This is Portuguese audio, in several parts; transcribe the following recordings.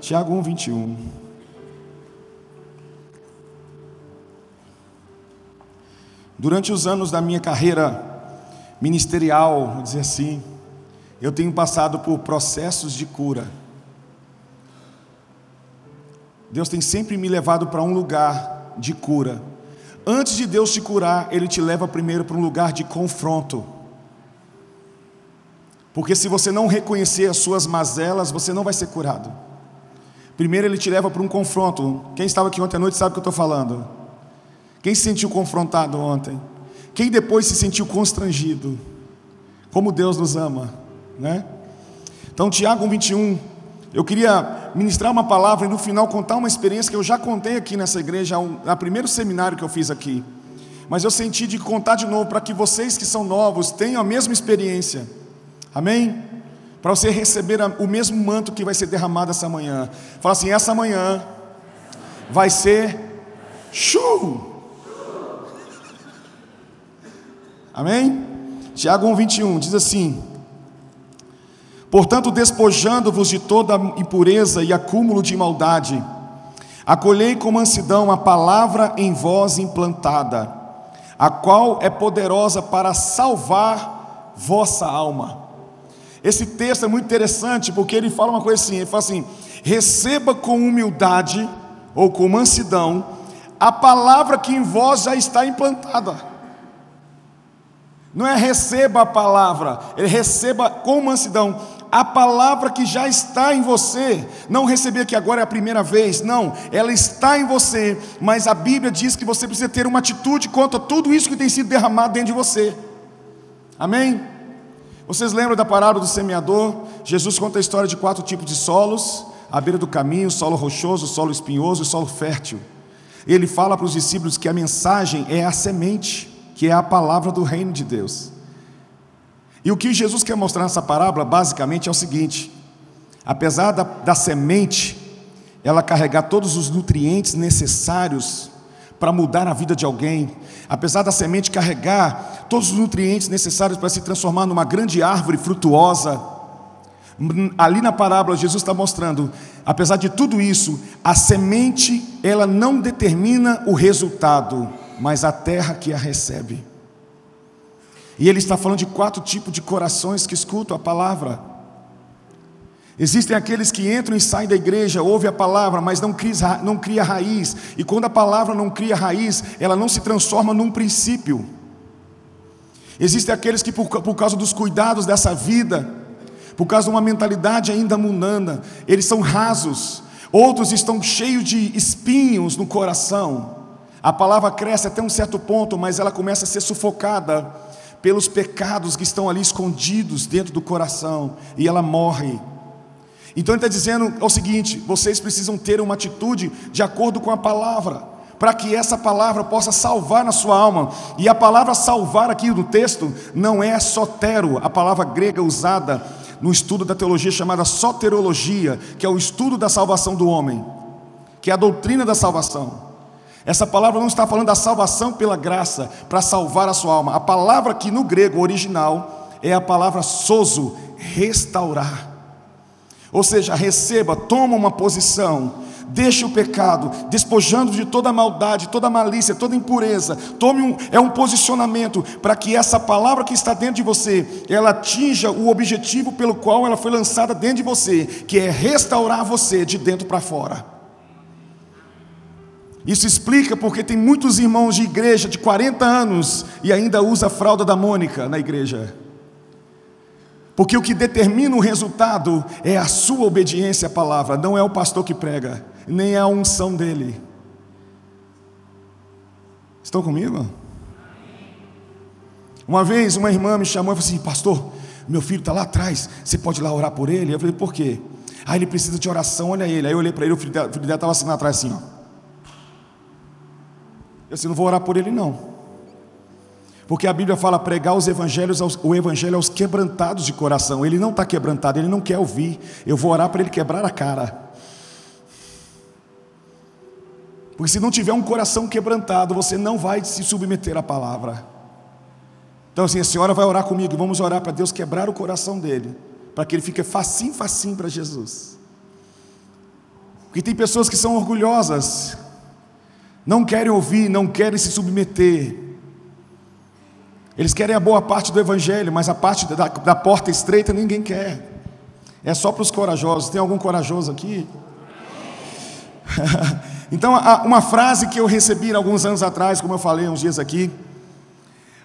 Tiago 1, 21. Durante os anos da minha carreira ministerial, vou dizer assim, eu tenho passado por processos de cura. Deus tem sempre me levado para um lugar de cura. Antes de Deus te curar, Ele te leva primeiro para um lugar de confronto. Porque se você não reconhecer as suas mazelas, você não vai ser curado. Primeiro Ele te leva para um confronto. Quem estava aqui ontem à noite sabe o que eu estou falando. Quem se sentiu confrontado ontem? Quem depois se sentiu constrangido? Como Deus nos ama, né? Então, Tiago 21, eu queria ministrar uma palavra e no final contar uma experiência que eu já contei aqui nessa igreja, no primeiro seminário que eu fiz aqui. Mas eu senti de contar de novo para que vocês que são novos tenham a mesma experiência. Amém? Para você receber o mesmo manto que vai ser derramado essa manhã. Fala assim: essa manhã vai ser chu. Amém? Tiago 1,21 diz assim: Portanto, despojando-vos de toda impureza e acúmulo de maldade, acolhei com mansidão a palavra em vós implantada, a qual é poderosa para salvar vossa alma. Esse texto é muito interessante porque ele fala uma coisa assim: ele fala assim, receba com humildade ou com mansidão a palavra que em vós já está implantada. Não é receba a palavra, ele receba com mansidão a palavra que já está em você, não receber que agora é a primeira vez, não, ela está em você, mas a Bíblia diz que você precisa ter uma atitude contra tudo isso que tem sido derramado dentro de você. Amém? Vocês lembram da parábola do semeador? Jesus conta a história de quatro tipos de solos: à beira do caminho, solo rochoso, solo espinhoso e solo fértil. Ele fala para os discípulos que a mensagem é a semente, que é a palavra do reino de Deus. E o que Jesus quer mostrar nessa parábola, basicamente, é o seguinte: apesar da, da semente, ela carregar todos os nutrientes necessários para mudar a vida de alguém, apesar da semente carregar todos os nutrientes necessários para se transformar numa grande árvore frutuosa, ali na parábola Jesus está mostrando, apesar de tudo isso, a semente ela não determina o resultado, mas a terra que a recebe. E ele está falando de quatro tipos de corações que escutam a palavra. Existem aqueles que entram e saem da igreja, ouvem a palavra, mas não cria, não cria raiz. E quando a palavra não cria raiz, ela não se transforma num princípio. Existem aqueles que, por, por causa dos cuidados dessa vida, por causa de uma mentalidade ainda mundana, eles são rasos. Outros estão cheios de espinhos no coração. A palavra cresce até um certo ponto, mas ela começa a ser sufocada pelos pecados que estão ali escondidos dentro do coração, e ela morre. Então ele está dizendo o seguinte: vocês precisam ter uma atitude de acordo com a palavra, para que essa palavra possa salvar na sua alma. E a palavra salvar aqui no texto não é sotero, a palavra grega usada no estudo da teologia chamada soterologia, que é o estudo da salvação do homem, que é a doutrina da salvação. Essa palavra não está falando da salvação pela graça, para salvar a sua alma. A palavra que no grego original é a palavra sozo, restaurar. Ou seja, receba, toma uma posição, deixe o pecado, despojando de toda maldade, toda malícia, toda impureza. Tome um, é um posicionamento para que essa palavra que está dentro de você, ela atinja o objetivo pelo qual ela foi lançada dentro de você, que é restaurar você de dentro para fora. Isso explica porque tem muitos irmãos de igreja de 40 anos e ainda usa a fralda da Mônica na igreja. Porque o que determina o resultado é a sua obediência à palavra, não é o pastor que prega, nem é a unção dele. Estão comigo? Uma vez uma irmã me chamou e falou assim: Pastor, meu filho está lá atrás, você pode ir lá orar por ele? Eu falei: Por quê? Ah, ele precisa de oração, olha ele. Aí eu olhei para ele, o filho dela estava assim lá atrás, assim, ó. Eu assim, não vou orar por ele não. Porque a Bíblia fala pregar os evangelhos aos, o evangelho aos quebrantados de coração. Ele não está quebrantado, ele não quer ouvir. Eu vou orar para ele quebrar a cara. Porque se não tiver um coração quebrantado, você não vai se submeter à palavra. Então assim, a senhora vai orar comigo, vamos orar para Deus quebrar o coração dele, para que ele fique facinho, facinho para Jesus. Porque tem pessoas que são orgulhosas, não querem ouvir, não querem se submeter. Eles querem a boa parte do Evangelho, mas a parte da, da porta estreita ninguém quer. É só para os corajosos. Tem algum corajoso aqui? então, uma frase que eu recebi alguns anos atrás, como eu falei uns dias aqui,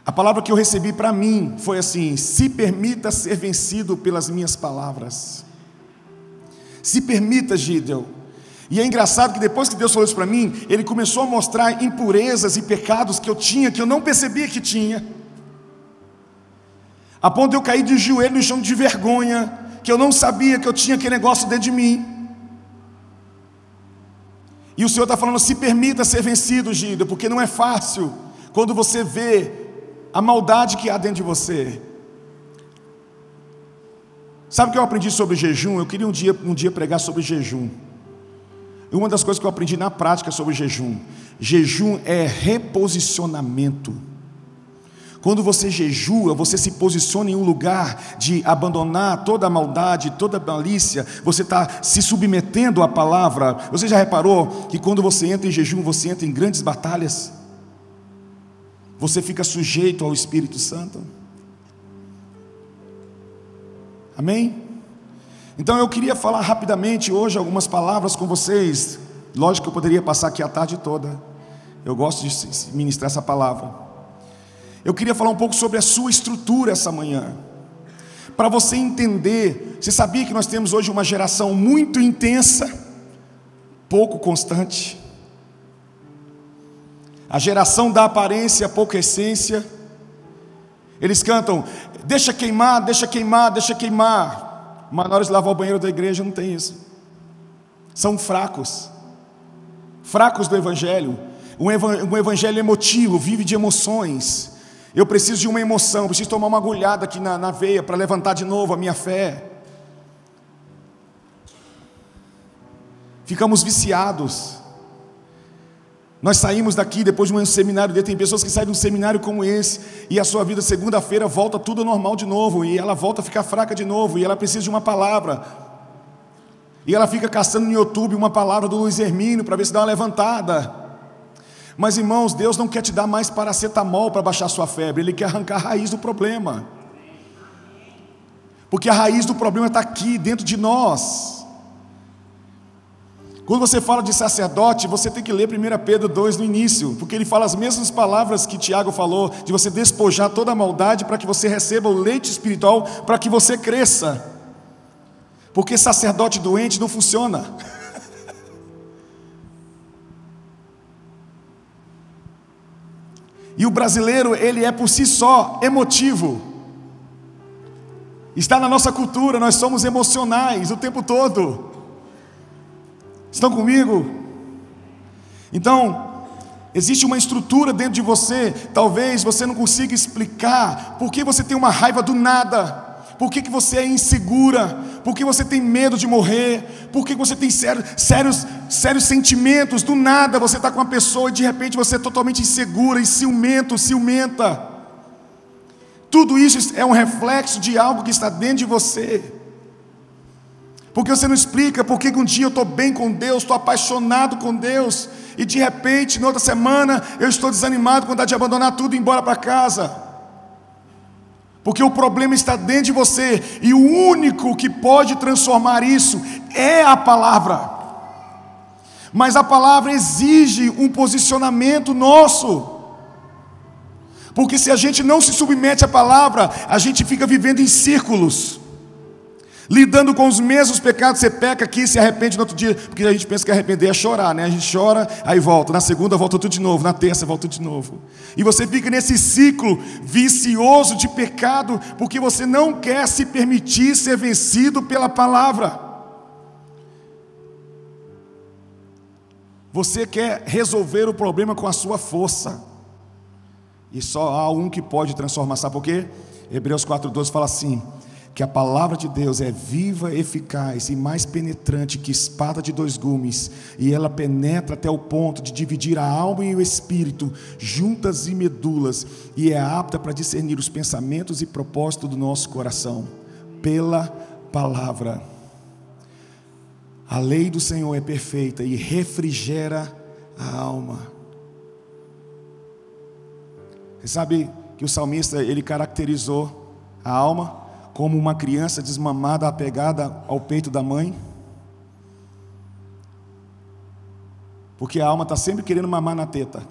a palavra que eu recebi para mim foi assim: se permita ser vencido pelas minhas palavras. Se permita, Gideon. E é engraçado que depois que Deus falou isso para mim, Ele começou a mostrar impurezas e pecados que eu tinha, que eu não percebia que tinha. A ponto de eu cair de joelho no chão de vergonha, que eu não sabia que eu tinha aquele negócio dentro de mim. E o Senhor está falando: se permita ser vencido, Gideon, porque não é fácil quando você vê a maldade que há dentro de você. Sabe o que eu aprendi sobre jejum? Eu queria um dia, um dia pregar sobre jejum. E uma das coisas que eu aprendi na prática sobre jejum: jejum é reposicionamento. Quando você jejua, você se posiciona em um lugar de abandonar toda a maldade, toda a malícia, você está se submetendo à palavra. Você já reparou que quando você entra em jejum, você entra em grandes batalhas? Você fica sujeito ao Espírito Santo? Amém? Então eu queria falar rapidamente hoje algumas palavras com vocês. Lógico que eu poderia passar aqui a tarde toda. Eu gosto de ministrar essa palavra. Eu queria falar um pouco sobre a sua estrutura essa manhã. Para você entender, você sabia que nós temos hoje uma geração muito intensa, pouco constante. A geração da aparência, pouca essência. Eles cantam, deixa queimar, deixa queimar, deixa queimar. Mas na hora de lavar o banheiro da igreja não tem isso. São fracos, fracos do Evangelho. Um evangelho emotivo, vive de emoções. Eu preciso de uma emoção, preciso tomar uma agulhada aqui na, na veia para levantar de novo a minha fé. Ficamos viciados. Nós saímos daqui depois de um seminário Tem pessoas que saem de um seminário como esse e a sua vida segunda-feira volta tudo normal de novo e ela volta a ficar fraca de novo e ela precisa de uma palavra. E ela fica caçando no YouTube uma palavra do Luiz Hermínio para ver se dá uma levantada. Mas irmãos, Deus não quer te dar mais paracetamol para baixar sua febre, Ele quer arrancar a raiz do problema. Porque a raiz do problema está aqui, dentro de nós. Quando você fala de sacerdote, você tem que ler 1 Pedro 2 no início, porque ele fala as mesmas palavras que Tiago falou, de você despojar toda a maldade para que você receba o leite espiritual, para que você cresça. Porque sacerdote doente não funciona. E o brasileiro, ele é por si só emotivo. Está na nossa cultura, nós somos emocionais o tempo todo. Estão comigo? Então, existe uma estrutura dentro de você, talvez você não consiga explicar por que você tem uma raiva do nada. Por que, que você é insegura? Por que você tem medo de morrer? Por que você tem sérios, sérios, sérios sentimentos? Do nada você está com uma pessoa e de repente você é totalmente insegura e ciumento, ciumenta. Tudo isso é um reflexo de algo que está dentro de você. Porque você não explica por que um dia eu estou bem com Deus, estou apaixonado com Deus, e de repente, na outra semana, eu estou desanimado com vontade de abandonar tudo e ir embora para casa. Porque o problema está dentro de você, e o único que pode transformar isso é a palavra. Mas a palavra exige um posicionamento nosso. Porque se a gente não se submete à palavra, a gente fica vivendo em círculos lidando com os mesmos pecados, você peca aqui, se arrepende no outro dia, porque a gente pensa que arrepender é chorar, né? A gente chora, aí volta, na segunda volta tudo de novo, na terça volta tudo de novo. E você fica nesse ciclo vicioso de pecado, porque você não quer se permitir ser vencido pela palavra. Você quer resolver o problema com a sua força. E só há um que pode transformar, sabe por quê? Hebreus 4,12 fala assim: que a palavra de Deus é viva, eficaz e mais penetrante que espada de dois gumes, e ela penetra até o ponto de dividir a alma e o espírito, juntas e medulas, e é apta para discernir os pensamentos e propósitos do nosso coração, pela palavra. A lei do Senhor é perfeita e refrigera a alma. Você sabe que o salmista ele caracterizou a alma como uma criança desmamada apegada ao peito da mãe? Porque a alma está sempre querendo mamar na teta.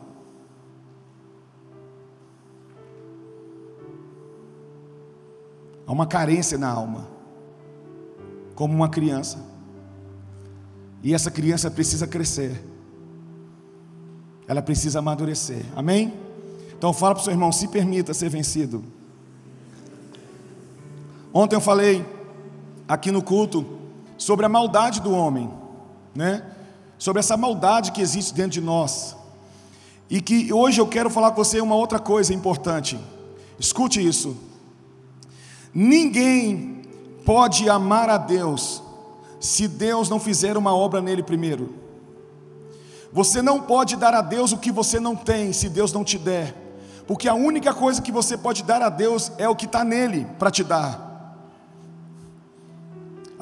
Há uma carência na alma, como uma criança. E essa criança precisa crescer, ela precisa amadurecer, amém? Então fala para o seu irmão: se permita ser vencido. Ontem eu falei aqui no culto sobre a maldade do homem, né? Sobre essa maldade que existe dentro de nós. E que hoje eu quero falar com você uma outra coisa importante. Escute isso. Ninguém pode amar a Deus se Deus não fizer uma obra nele primeiro. Você não pode dar a Deus o que você não tem se Deus não te der, porque a única coisa que você pode dar a Deus é o que está nele para te dar.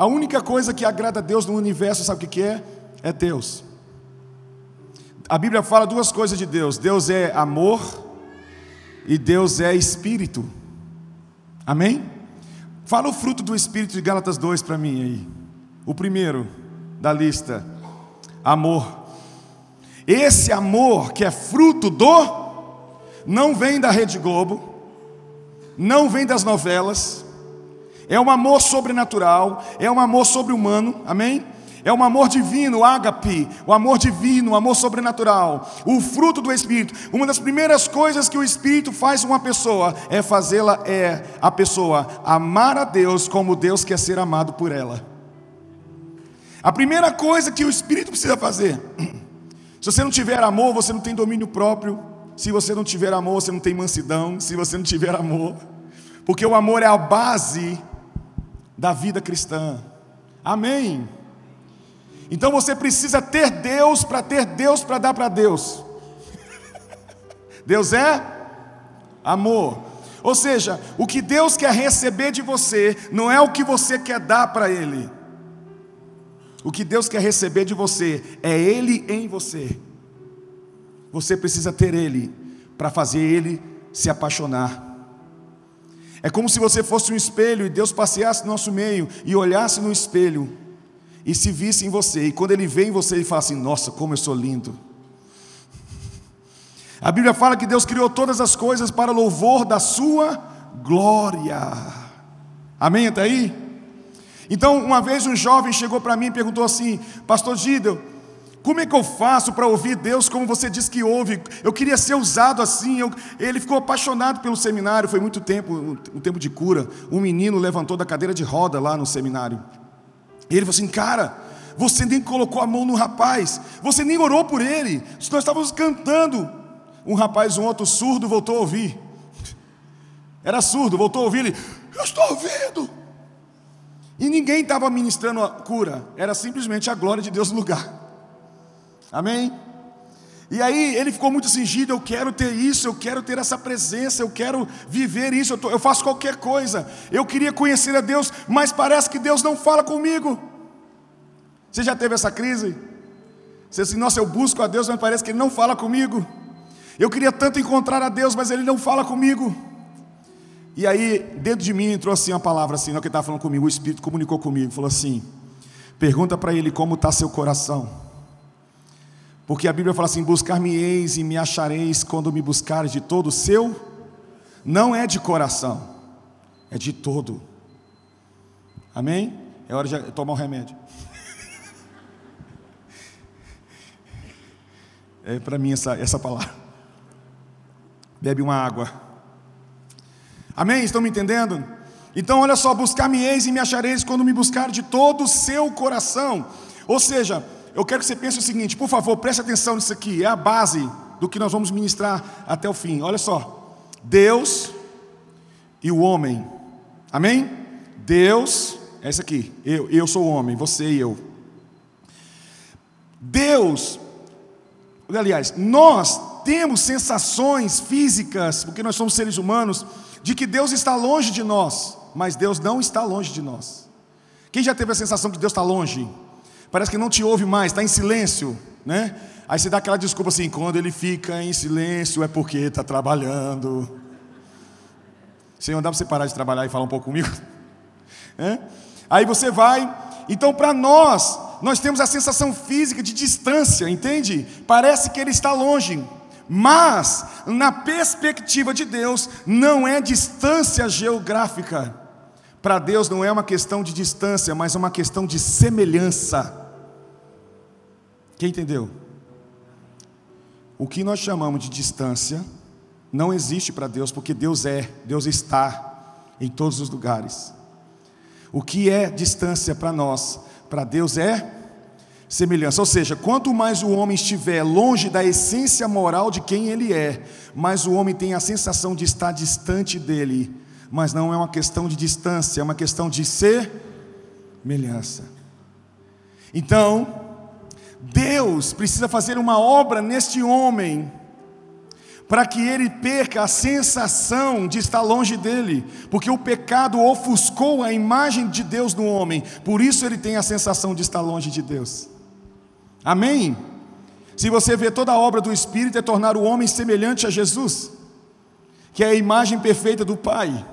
A única coisa que agrada a Deus no universo, sabe o que é? É Deus. A Bíblia fala duas coisas de Deus: Deus é amor e Deus é espírito. Amém? Fala o fruto do Espírito de Gálatas 2 para mim aí. O primeiro da lista: amor. Esse amor que é fruto do, não vem da Rede Globo, não vem das novelas, é um amor sobrenatural, é um amor sobre-humano, amém? É um amor divino, ágape, o amor divino, o amor sobrenatural, o fruto do Espírito. Uma das primeiras coisas que o Espírito faz com uma pessoa é fazê-la, é a pessoa amar a Deus como Deus quer ser amado por ela. A primeira coisa que o Espírito precisa fazer, se você não tiver amor, você não tem domínio próprio. Se você não tiver amor, você não tem mansidão. Se você não tiver amor, porque o amor é a base da vida cristã. Amém. Então você precisa ter Deus para ter Deus para dar para Deus. Deus é amor. Ou seja, o que Deus quer receber de você não é o que você quer dar para Ele. O que Deus quer receber de você é Ele em você. Você precisa ter Ele para fazer Ele se apaixonar. É como se você fosse um espelho e Deus passeasse no nosso meio e olhasse no espelho e se visse em você, e quando ele vê em você, ele fala assim: Nossa, como eu sou lindo. A Bíblia fala que Deus criou todas as coisas para louvor da sua glória. Amém? Até aí? Então, uma vez um jovem chegou para mim e perguntou assim: Pastor Gidel, como é que eu faço para ouvir Deus como você diz que ouve? Eu queria ser usado assim. Eu... Ele ficou apaixonado pelo seminário, foi muito tempo, um tempo de cura. Um menino levantou da cadeira de roda lá no seminário. E ele falou assim: Cara, você nem colocou a mão no rapaz, você nem orou por ele. Nós estávamos cantando. Um rapaz, um outro surdo, voltou a ouvir. Era surdo, voltou a ouvir. Ele, eu estou ouvindo. E ninguém estava ministrando a cura, era simplesmente a glória de Deus no lugar. Amém? E aí ele ficou muito cingido, eu quero ter isso, eu quero ter essa presença, eu quero viver isso, eu, tô, eu, faço qualquer coisa. Eu queria conhecer a Deus, mas parece que Deus não fala comigo. Você já teve essa crise? Você assim, nossa, eu busco a Deus, mas parece que Ele não fala comigo. Eu queria tanto encontrar a Deus, mas Ele não fala comigo. E aí, dentro de mim entrou assim uma palavra assim, não é que estava falando comigo, o Espírito comunicou comigo, falou assim: pergunta para Ele como está seu coração. Porque a Bíblia fala assim: buscar-me-eis e me achareis quando me buscares de todo o seu. Não é de coração, é de todo. Amém? É hora de tomar um remédio. É para mim essa, essa palavra. Bebe uma água. Amém? Estão me entendendo? Então, olha só: buscar-me-eis e me achareis quando me buscar de todo o seu coração. Ou seja, eu quero que você pense o seguinte, por favor, preste atenção nisso aqui, é a base do que nós vamos ministrar até o fim. Olha só, Deus e o homem, amém? Deus, é isso aqui, eu, eu sou o homem, você e eu. Deus, aliás, nós temos sensações físicas, porque nós somos seres humanos, de que Deus está longe de nós, mas Deus não está longe de nós. Quem já teve a sensação que Deus está longe? Parece que não te ouve mais, está em silêncio, né? Aí você dá aquela desculpa assim: quando ele fica em silêncio é porque está trabalhando. Senhor, dá para você parar de trabalhar e falar um pouco comigo? É? Aí você vai. Então, para nós, nós temos a sensação física de distância, entende? Parece que ele está longe. Mas, na perspectiva de Deus, não é distância geográfica. Para Deus não é uma questão de distância, mas uma questão de semelhança. Quem entendeu? O que nós chamamos de distância não existe para Deus, porque Deus é, Deus está em todos os lugares. O que é distância para nós, para Deus é semelhança. Ou seja, quanto mais o homem estiver longe da essência moral de quem ele é, mais o homem tem a sensação de estar distante dele. Mas não é uma questão de distância, é uma questão de semelhança. Então, Deus precisa fazer uma obra neste homem, para que ele perca a sensação de estar longe dele, porque o pecado ofuscou a imagem de Deus no homem, por isso ele tem a sensação de estar longe de Deus. Amém? Se você vê toda a obra do Espírito é tornar o homem semelhante a Jesus, que é a imagem perfeita do Pai,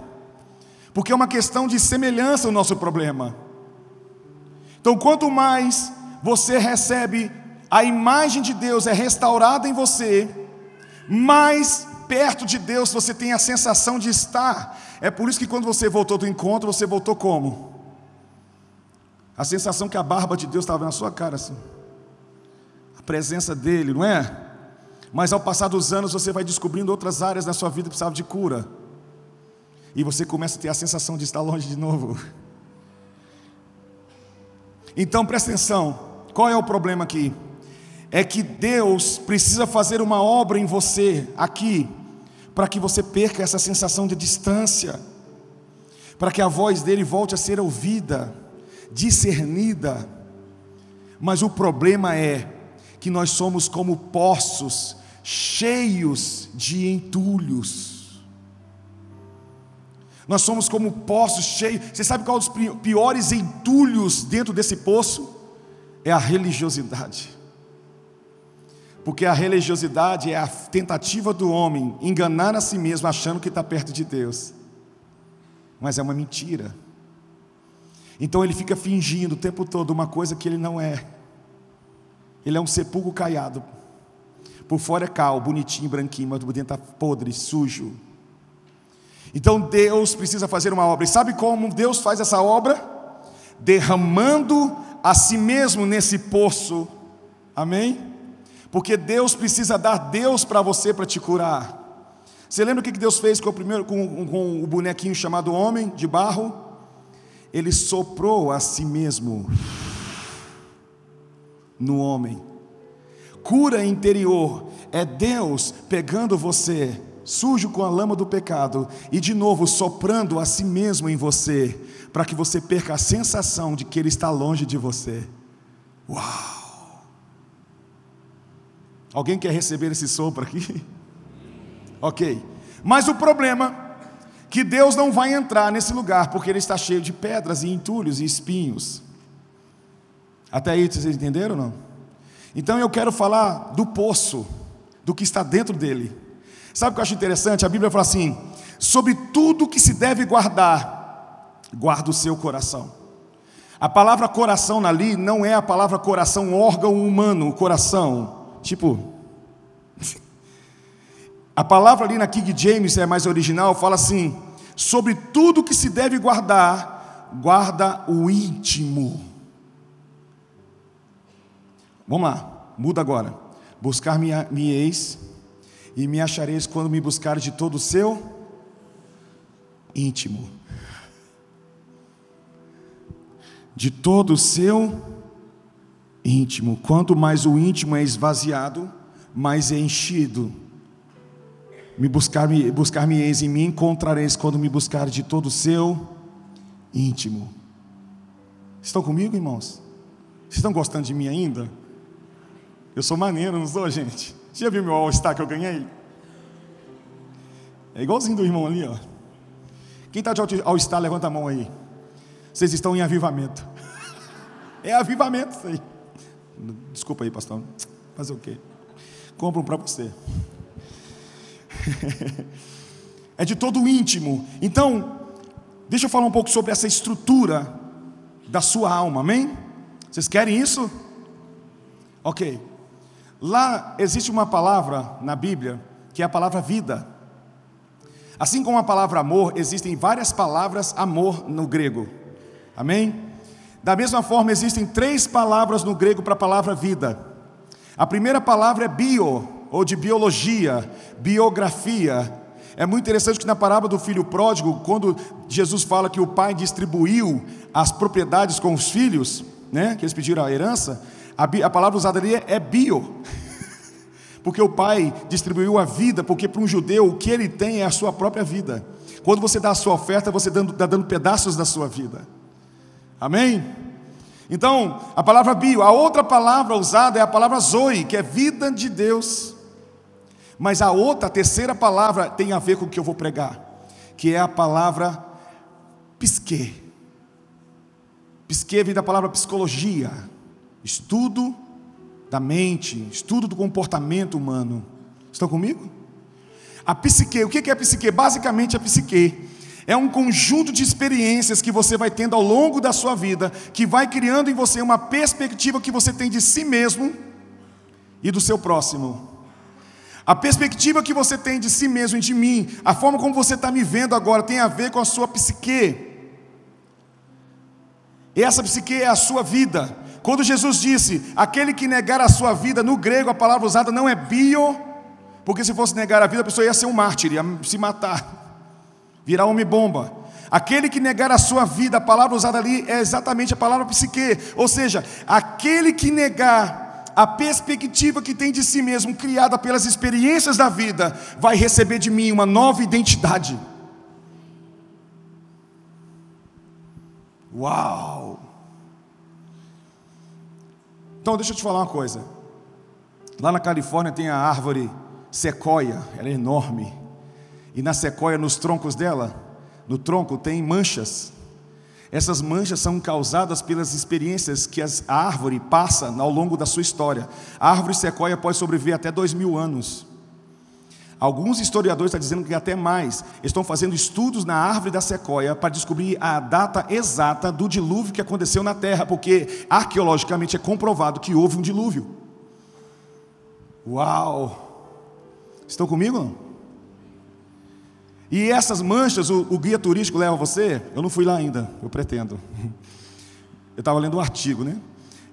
porque é uma questão de semelhança o nosso problema. Então, quanto mais você recebe a imagem de Deus é restaurada em você, mais perto de Deus você tem a sensação de estar. É por isso que quando você voltou do encontro, você voltou como? A sensação que a barba de Deus estava na sua cara assim. A presença dele, não é? Mas ao passar dos anos você vai descobrindo outras áreas da sua vida que precisavam de cura. E você começa a ter a sensação de estar longe de novo. Então presta atenção. Qual é o problema aqui? É que Deus precisa fazer uma obra em você, aqui, para que você perca essa sensação de distância, para que a voz dele volte a ser ouvida, discernida. Mas o problema é que nós somos como poços cheios de entulhos. Nós somos como poços cheios. Você sabe qual é os piores entulhos dentro desse poço? É a religiosidade. Porque a religiosidade é a tentativa do homem enganar a si mesmo achando que está perto de Deus. Mas é uma mentira. Então ele fica fingindo o tempo todo uma coisa que ele não é. Ele é um sepulcro caiado. Por fora é cal, bonitinho, branquinho, mas por dentro está podre, sujo. Então Deus precisa fazer uma obra. E sabe como Deus faz essa obra? Derramando a si mesmo nesse poço, amém? Porque Deus precisa dar Deus para você para te curar. Você lembra o que Deus fez com o primeiro com, com o bonequinho chamado homem de barro? Ele soprou a si mesmo no homem. Cura interior é Deus pegando você sujo com a lama do pecado e de novo soprando a si mesmo em você para que você perca a sensação de que Ele está longe de você. Uau! Alguém quer receber esse sopro aqui? ok. Mas o problema é que Deus não vai entrar nesse lugar porque ele está cheio de pedras e entulhos e espinhos. Até aí vocês entenderam ou não? Então eu quero falar do poço, do que está dentro dele. Sabe o que eu acho interessante? A Bíblia fala assim: sobre tudo que se deve guardar, guarda o seu coração. A palavra coração ali não é a palavra coração, órgão humano, coração. Tipo. A palavra ali na King James é mais original, fala assim: sobre tudo que se deve guardar, guarda o íntimo. Vamos lá, muda agora. Buscar-me-eis e me achareis quando me buscar de todo o seu íntimo. De todo o seu íntimo. Quanto mais o íntimo é esvaziado, mais é enchido. Me buscar me buscar me eis e me encontrareis quando me buscar de todo o seu íntimo. Estão comigo, irmãos? Vocês estão gostando de mim ainda? Eu sou maneiro, não sou, gente? Você já viu meu All-Star que eu ganhei? É igualzinho do irmão ali, ó. Quem está de All-Star, levanta a mão aí. Vocês estão em avivamento. É avivamento isso aí. Desculpa aí, pastor. Fazer o quê? Compram para você. é de todo o íntimo. Então, deixa eu falar um pouco sobre essa estrutura da sua alma, amém? Vocês querem isso? Ok. Lá existe uma palavra na Bíblia que é a palavra vida. Assim como a palavra amor, existem várias palavras amor no grego. Amém? Da mesma forma, existem três palavras no grego para a palavra vida. A primeira palavra é bio, ou de biologia, biografia. É muito interessante que na parábola do filho pródigo, quando Jesus fala que o pai distribuiu as propriedades com os filhos, né, que eles pediram a herança, a, a palavra usada ali é, é bio. Porque o pai distribuiu a vida, porque para um judeu o que ele tem é a sua própria vida. Quando você dá a sua oferta, você está dando, dando pedaços da sua vida. Amém? Então, a palavra bio, a outra palavra usada é a palavra zoe, que é vida de Deus. Mas a outra, a terceira palavra tem a ver com o que eu vou pregar, que é a palavra psique. Psique vem da palavra psicologia, estudo da mente, estudo do comportamento humano. Estão comigo? A psique, o que é a psique? Basicamente, a psique é um conjunto de experiências que você vai tendo ao longo da sua vida, que vai criando em você uma perspectiva que você tem de si mesmo e do seu próximo. A perspectiva que você tem de si mesmo e de mim, a forma como você está me vendo agora, tem a ver com a sua psique. E essa psique é a sua vida. Quando Jesus disse, aquele que negar a sua vida, no grego a palavra usada não é bio, porque se fosse negar a vida, a pessoa ia ser um mártir, ia se matar, virar homem-bomba. Aquele que negar a sua vida, a palavra usada ali é exatamente a palavra psique, ou seja, aquele que negar a perspectiva que tem de si mesmo, criada pelas experiências da vida, vai receber de mim uma nova identidade. Uau! Então, deixa eu te falar uma coisa. Lá na Califórnia tem a árvore sequoia, ela é enorme. E na sequoia, nos troncos dela, no tronco tem manchas. Essas manchas são causadas pelas experiências que a árvore passa ao longo da sua história. A árvore sequoia pode sobreviver até dois mil anos. Alguns historiadores estão dizendo que até mais. Estão fazendo estudos na árvore da sequoia para descobrir a data exata do dilúvio que aconteceu na Terra, porque arqueologicamente é comprovado que houve um dilúvio. Uau! Estão comigo? Não? E essas manchas, o, o, guia turístico leva você? Eu não fui lá ainda, eu pretendo. Eu estava lendo um artigo, né?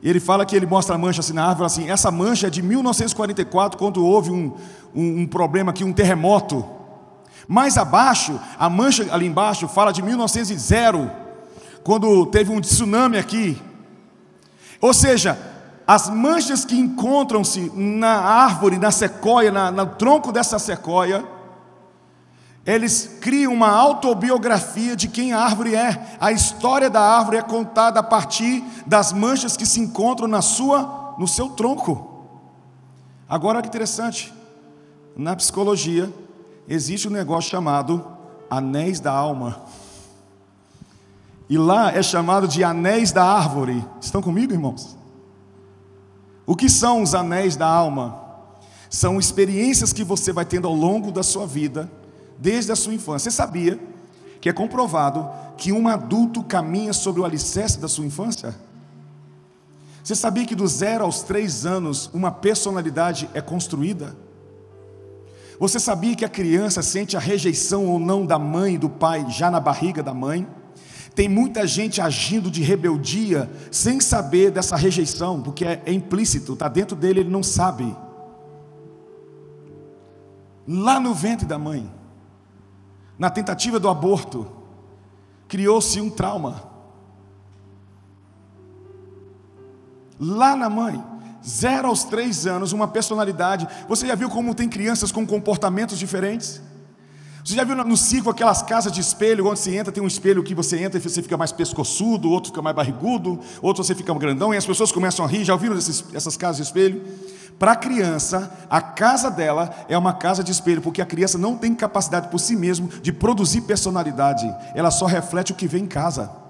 E ele fala que ele mostra a mancha assim na árvore, assim, essa mancha é de 1944, quando houve um, um, um problema aqui, um terremoto. Mais abaixo, a mancha ali embaixo fala de 1900, quando teve um tsunami aqui. Ou seja, as manchas que encontram-se na árvore, na sequoia, na, no tronco dessa sequoia, eles criam uma autobiografia de quem a árvore é. A história da árvore é contada a partir das manchas que se encontram na sua, no seu tronco. Agora que interessante. Na psicologia existe um negócio chamado anéis da alma. E lá é chamado de anéis da árvore. Estão comigo, irmãos? O que são os anéis da alma? São experiências que você vai tendo ao longo da sua vida desde a sua infância. Você sabia que é comprovado que um adulto caminha sobre o alicerce da sua infância? Você sabia que do zero aos três anos uma personalidade é construída? Você sabia que a criança sente a rejeição ou não da mãe e do pai já na barriga da mãe? Tem muita gente agindo de rebeldia sem saber dessa rejeição, porque é, é implícito, está dentro dele, ele não sabe. Lá no ventre da mãe na tentativa do aborto, criou-se um trauma. Lá na mãe, zero aos três anos, uma personalidade. Você já viu como tem crianças com comportamentos diferentes? Você já viu no ciclo aquelas casas de espelho, onde você entra, tem um espelho que você entra e você fica mais pescoçudo, outro fica mais barrigudo, outro você fica grandão, e as pessoas começam a rir. Já ouviram esses, essas casas de espelho? Para a criança, a casa dela é uma casa de espelho, porque a criança não tem capacidade por si mesmo de produzir personalidade, ela só reflete o que vem em casa.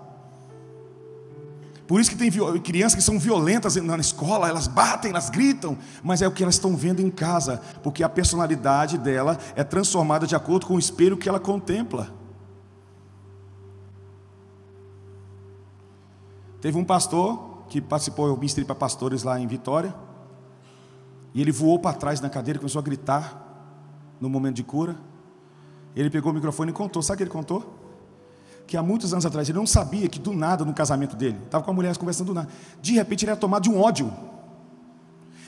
Por isso que tem crianças que são violentas na escola, elas batem, elas gritam, mas é o que elas estão vendo em casa, porque a personalidade dela é transformada de acordo com o espelho que ela contempla. Teve um pastor que participou, eu ministrei para pastores lá em Vitória, e ele voou para trás na cadeira e começou a gritar no momento de cura. Ele pegou o microfone e contou. Sabe o que ele contou? Que há muitos anos atrás ele não sabia que do nada no casamento dele, estava com a mulher conversando do nada, de repente ele era tomado de um ódio.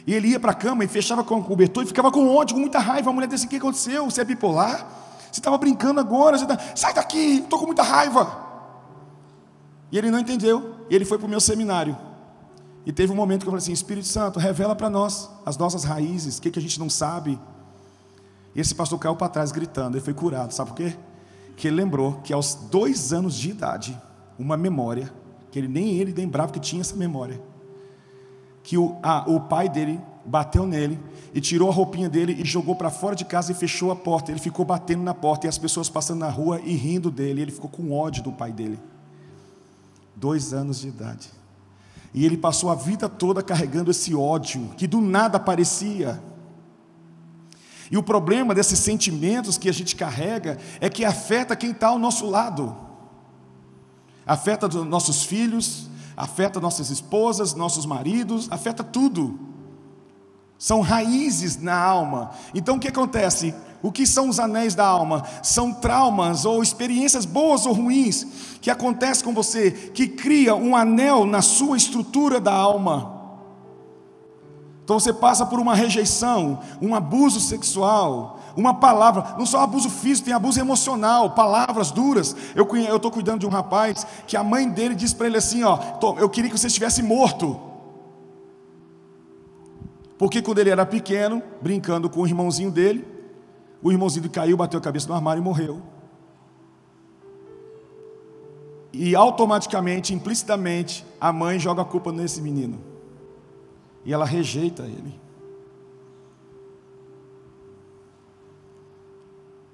E ele ia para a cama e fechava com o cobertor e ficava com ódio, com muita raiva. A mulher disse: O que aconteceu? Você é bipolar? Você estava brincando agora? Tá... Sai daqui, estou com muita raiva. E ele não entendeu. E ele foi para o meu seminário. E teve um momento que eu falei assim: Espírito Santo, revela para nós as nossas raízes, o que, que a gente não sabe. E esse pastor caiu para trás gritando, ele foi curado, sabe por quê? Que ele lembrou que aos dois anos de idade, uma memória, que ele nem ele lembrava que tinha essa memória, que o, a, o pai dele bateu nele e tirou a roupinha dele e jogou para fora de casa e fechou a porta. Ele ficou batendo na porta e as pessoas passando na rua e rindo dele. Ele ficou com ódio do pai dele. Dois anos de idade. E ele passou a vida toda carregando esse ódio que do nada aparecia. E o problema desses sentimentos que a gente carrega é que afeta quem está ao nosso lado, afeta nossos filhos, afeta nossas esposas, nossos maridos, afeta tudo. São raízes na alma. Então o que acontece? O que são os anéis da alma? São traumas ou experiências boas ou ruins que acontecem com você, que cria um anel na sua estrutura da alma. Então você passa por uma rejeição, um abuso sexual, uma palavra, não só abuso físico, tem abuso emocional, palavras duras. Eu estou cuidando de um rapaz que a mãe dele disse para ele assim: ó, eu queria que você estivesse morto. Porque quando ele era pequeno, brincando com o irmãozinho dele, o irmãozinho caiu, bateu a cabeça no armário e morreu. E automaticamente, implicitamente, a mãe joga a culpa nesse menino e ela rejeita ele.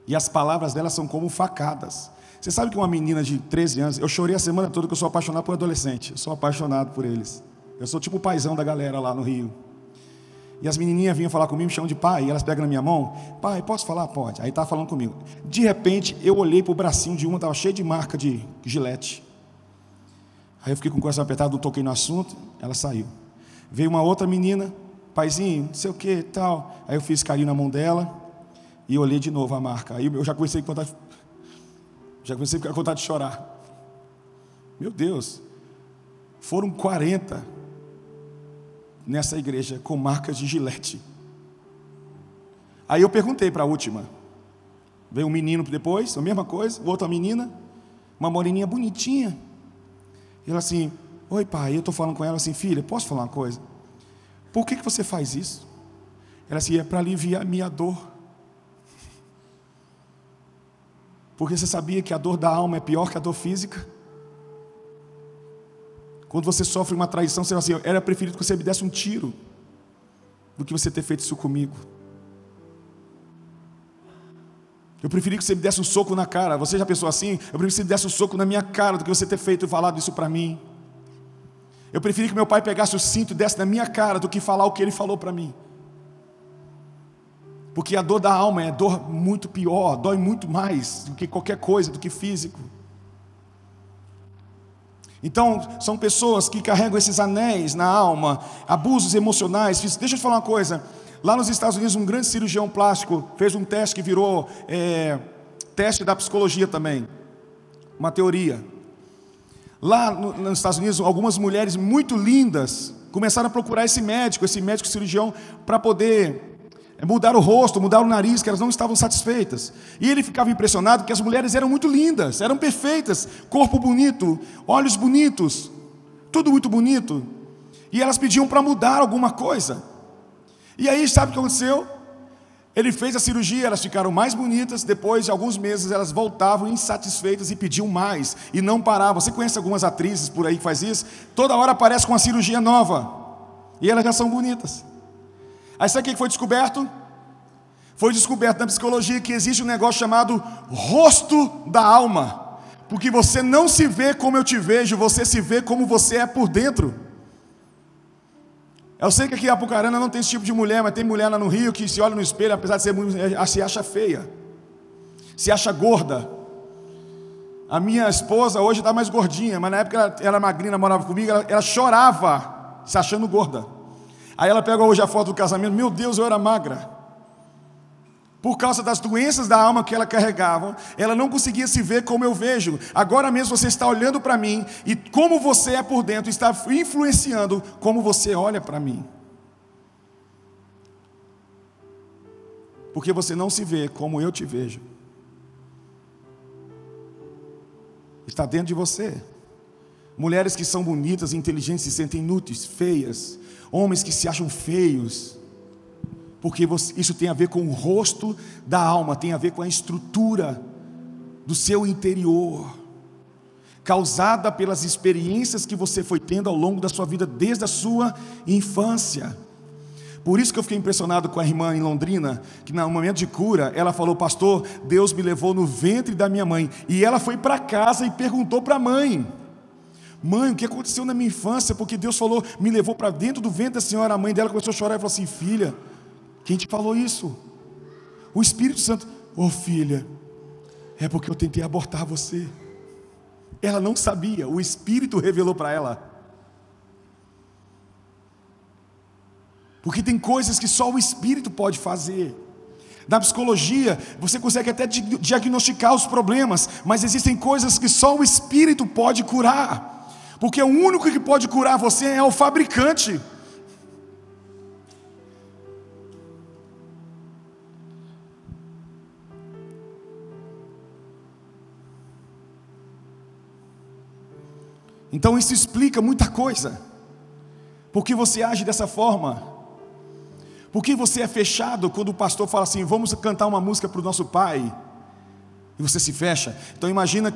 E as palavras dela são como facadas. Você sabe que uma menina de 13 anos, eu chorei a semana toda que eu sou apaixonado por adolescente, eu sou apaixonado por eles. Eu sou tipo o paizão da galera lá no Rio. E as menininhas vinham falar comigo, me chamam de pai, e elas pegam na minha mão, pai, posso falar? Pode. Aí tá falando comigo. De repente, eu olhei para o bracinho de uma, estava cheio de marca de gilete. Aí eu fiquei com o coração apertado, não toquei no assunto, ela saiu. Veio uma outra menina, paizinho, não sei o que tal. Aí eu fiz carinho na mão dela e olhei de novo a marca. Aí eu já comecei a contar, já comecei a ficar com vontade de chorar. Meu Deus, foram 40 nessa igreja com marcas de gilete. Aí eu perguntei para a última. Veio um menino depois, a mesma coisa, outra menina, uma moreninha bonitinha. E ela assim, Oi, pai, eu estou falando com ela assim, filha, posso falar uma coisa? Por que, que você faz isso? Ela assim, é para aliviar a minha dor. Porque você sabia que a dor da alma é pior que a dor física? Quando você sofre uma traição, você fala assim, era preferido que você me desse um tiro do que você ter feito isso comigo. Eu preferi que você me desse um soco na cara. Você já pensou assim? Eu preferi que você me desse um soco na minha cara do que você ter feito e falado isso para mim. Eu preferi que meu pai pegasse o cinto e desse na minha cara do que falar o que ele falou para mim. Porque a dor da alma é dor muito pior, dói muito mais do que qualquer coisa, do que físico. Então, são pessoas que carregam esses anéis na alma, abusos emocionais. Deixa eu te falar uma coisa. Lá nos Estados Unidos, um grande cirurgião plástico fez um teste que virou é, teste da psicologia também. Uma teoria. Lá nos Estados Unidos, algumas mulheres muito lindas começaram a procurar esse médico, esse médico cirurgião, para poder é, mudar o rosto, mudar o nariz, que elas não estavam satisfeitas. E ele ficava impressionado que as mulheres eram muito lindas, eram perfeitas, corpo bonito, olhos bonitos, tudo muito bonito. E elas pediam para mudar alguma coisa. E aí, sabe o que aconteceu? Ele fez a cirurgia, elas ficaram mais bonitas. Depois de alguns meses, elas voltavam insatisfeitas e pediam mais e não paravam. Você conhece algumas atrizes por aí que faz isso? Toda hora aparece com uma cirurgia nova e elas já são bonitas. Aí sabe o que foi descoberto? Foi descoberto na psicologia que existe um negócio chamado rosto da alma. Porque você não se vê como eu te vejo, você se vê como você é por dentro. Eu sei que aqui em Apucarana não tem esse tipo de mulher, mas tem mulher lá no Rio que se olha no espelho, apesar de ser muito, eh, se acha feia, se acha gorda. A minha esposa hoje está mais gordinha, mas na época ela era magrinha, morava comigo, ela, ela chorava se achando gorda. Aí ela pega hoje a foto do casamento, meu Deus, eu era magra. Por causa das doenças da alma que ela carregava, ela não conseguia se ver como eu vejo. Agora mesmo você está olhando para mim e como você é por dentro está influenciando como você olha para mim. Porque você não se vê como eu te vejo. Está dentro de você. Mulheres que são bonitas, inteligentes, se sentem inúteis, feias. Homens que se acham feios porque isso tem a ver com o rosto da alma, tem a ver com a estrutura do seu interior, causada pelas experiências que você foi tendo ao longo da sua vida desde a sua infância. Por isso que eu fiquei impressionado com a irmã em Londrina, que no momento de cura, ela falou: Pastor, Deus me levou no ventre da minha mãe. E ela foi para casa e perguntou para a mãe: Mãe, o que aconteceu na minha infância? Porque Deus falou, me levou para dentro do ventre da senhora. A mãe dela começou a chorar e falou assim: Filha, quem te falou isso? O Espírito Santo. Ô oh, filha, é porque eu tentei abortar você. Ela não sabia, o Espírito revelou para ela. Porque tem coisas que só o Espírito pode fazer. Na psicologia, você consegue até diagnosticar os problemas, mas existem coisas que só o Espírito pode curar. Porque o único que pode curar você é o fabricante. Então isso explica muita coisa. Por que você age dessa forma? Por que você é fechado quando o pastor fala assim: vamos cantar uma música para o nosso pai? E você se fecha. Então imagina